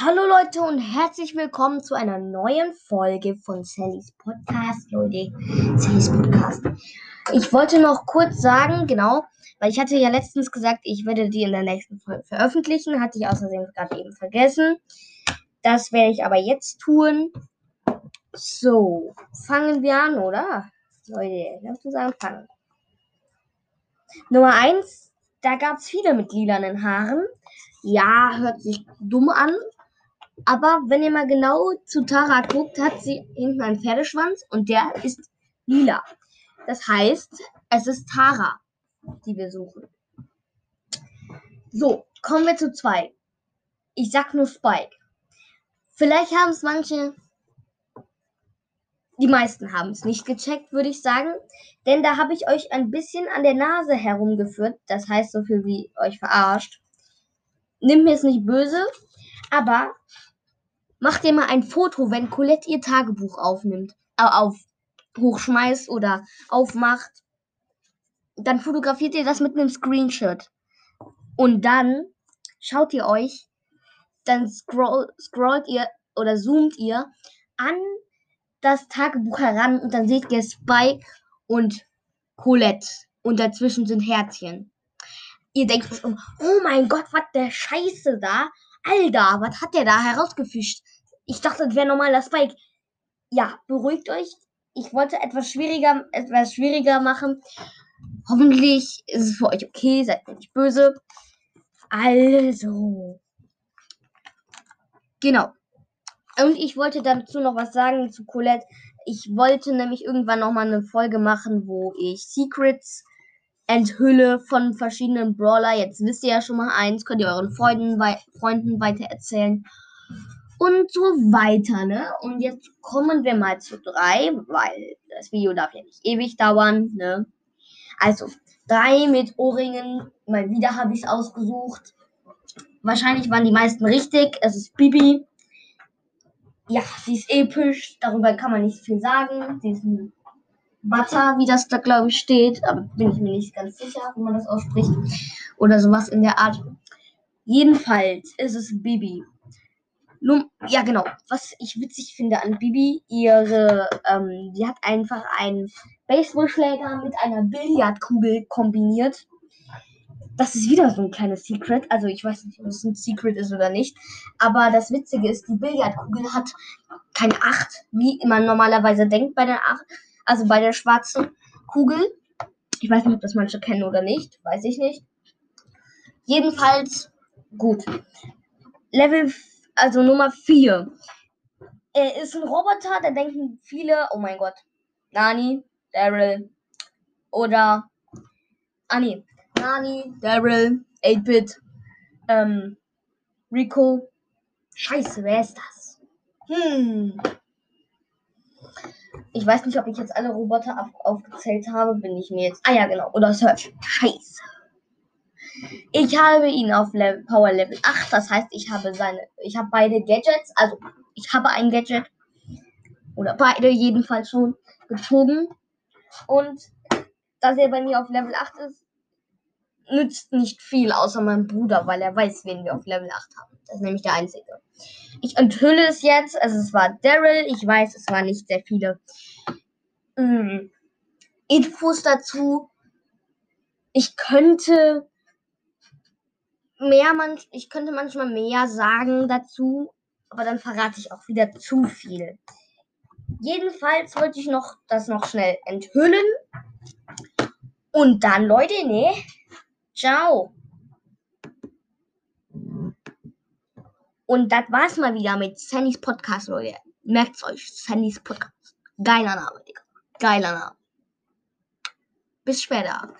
Hallo Leute und herzlich willkommen zu einer neuen Folge von Sallys Podcast, Leute. Sallys Podcast. Ich wollte noch kurz sagen, genau, weil ich hatte ja letztens gesagt, ich werde die in der nächsten Folge veröffentlichen, hatte ich außerdem gerade eben vergessen. Das werde ich aber jetzt tun. So, fangen wir an, oder? Leute, lass uns anfangen. Nummer 1, da gab es viele mit lilanen Haaren. Ja, hört sich dumm an. Aber wenn ihr mal genau zu Tara guckt, hat sie hinten einen Pferdeschwanz und der ist lila. Das heißt, es ist Tara, die wir suchen. So, kommen wir zu zwei. Ich sag nur Spike. Vielleicht haben es manche, die meisten haben es nicht gecheckt, würde ich sagen. Denn da habe ich euch ein bisschen an der Nase herumgeführt. Das heißt so viel wie euch verarscht. Nimmt mir es nicht böse, aber macht ihr mal ein Foto, wenn Colette ihr Tagebuch aufnimmt, äh, auf hochschmeißt oder aufmacht. Dann fotografiert ihr das mit einem Screenshot. Und dann schaut ihr euch, dann scroll, scrollt ihr oder zoomt ihr an das Tagebuch heran und dann seht ihr Spike und Colette. Und dazwischen sind Herzchen ihr denkt oh mein Gott, was der Scheiße da? Alter, was hat der da herausgefischt? Ich dachte, das wäre normaler Spike. Ja, beruhigt euch. Ich wollte etwas schwieriger, etwas schwieriger machen. Hoffentlich ist es für euch okay, seid mir nicht böse. Also. Genau. Und ich wollte dazu noch was sagen zu Colette. Ich wollte nämlich irgendwann nochmal eine Folge machen, wo ich Secrets enthülle von verschiedenen Brawler. Jetzt wisst ihr ja schon mal eins, könnt ihr euren Freunden, wei Freunden weiter erzählen. Und so weiter, ne? Und jetzt kommen wir mal zu drei, weil das Video darf ja nicht ewig dauern, ne? Also, drei mit Ohrringen. Mal wieder habe ich es ausgesucht. Wahrscheinlich waren die meisten richtig. Es ist Bibi. Ja, sie ist episch. Darüber kann man nicht viel sagen. Sie ist ein Butter, wie das da glaube ich steht, aber bin ich mir nicht ganz sicher, wie man das ausspricht. Oder sowas in der Art. Jedenfalls ist es Bibi. Nun, ja, genau. Was ich witzig finde an Bibi, ihre, ähm, die hat einfach einen Baseballschläger mit einer Billardkugel kombiniert. Das ist wieder so ein kleines Secret. Also ich weiß nicht, ob es ein Secret ist oder nicht. Aber das Witzige ist, die Billardkugel hat keine Acht, wie man normalerweise denkt bei der Acht also bei der schwarzen Kugel. Ich weiß nicht, ob das manche kennen oder nicht. Weiß ich nicht. Jedenfalls gut. Level, also Nummer 4. Er ist ein Roboter, da denken viele, oh mein Gott, Nani, Daryl oder Ah nee, Nani, Daryl, 8-Bit, ähm, Rico. Scheiße, wer ist das? Hm. Ich weiß nicht, ob ich jetzt alle Roboter auf, aufgezählt habe. Bin ich mir jetzt. Ah ja, genau. Oder Search. Scheiße. Ich habe ihn auf Level, Power Level 8. Das heißt, ich habe seine. Ich habe beide Gadgets. Also, ich habe ein Gadget. Oder beide jedenfalls schon gezogen. Und dass er bei mir auf Level 8 ist, nützt nicht viel, außer meinem Bruder, weil er weiß, wen wir auf Level 8 haben. Das ist nämlich der einzige. Ich enthülle es jetzt. Also es war Daryl. Ich weiß, es waren nicht sehr viele ähm, Infos dazu. Ich könnte mehr, man, ich könnte manchmal mehr sagen dazu, aber dann verrate ich auch wieder zu viel. Jedenfalls wollte ich noch das noch schnell enthüllen. Und dann, Leute, ne? Ciao. Und das war's mal wieder mit Sannys Podcast, Leute. Merkt's euch, Sannys Podcast. Geiler Name, Digga. Geiler Name. Bis später.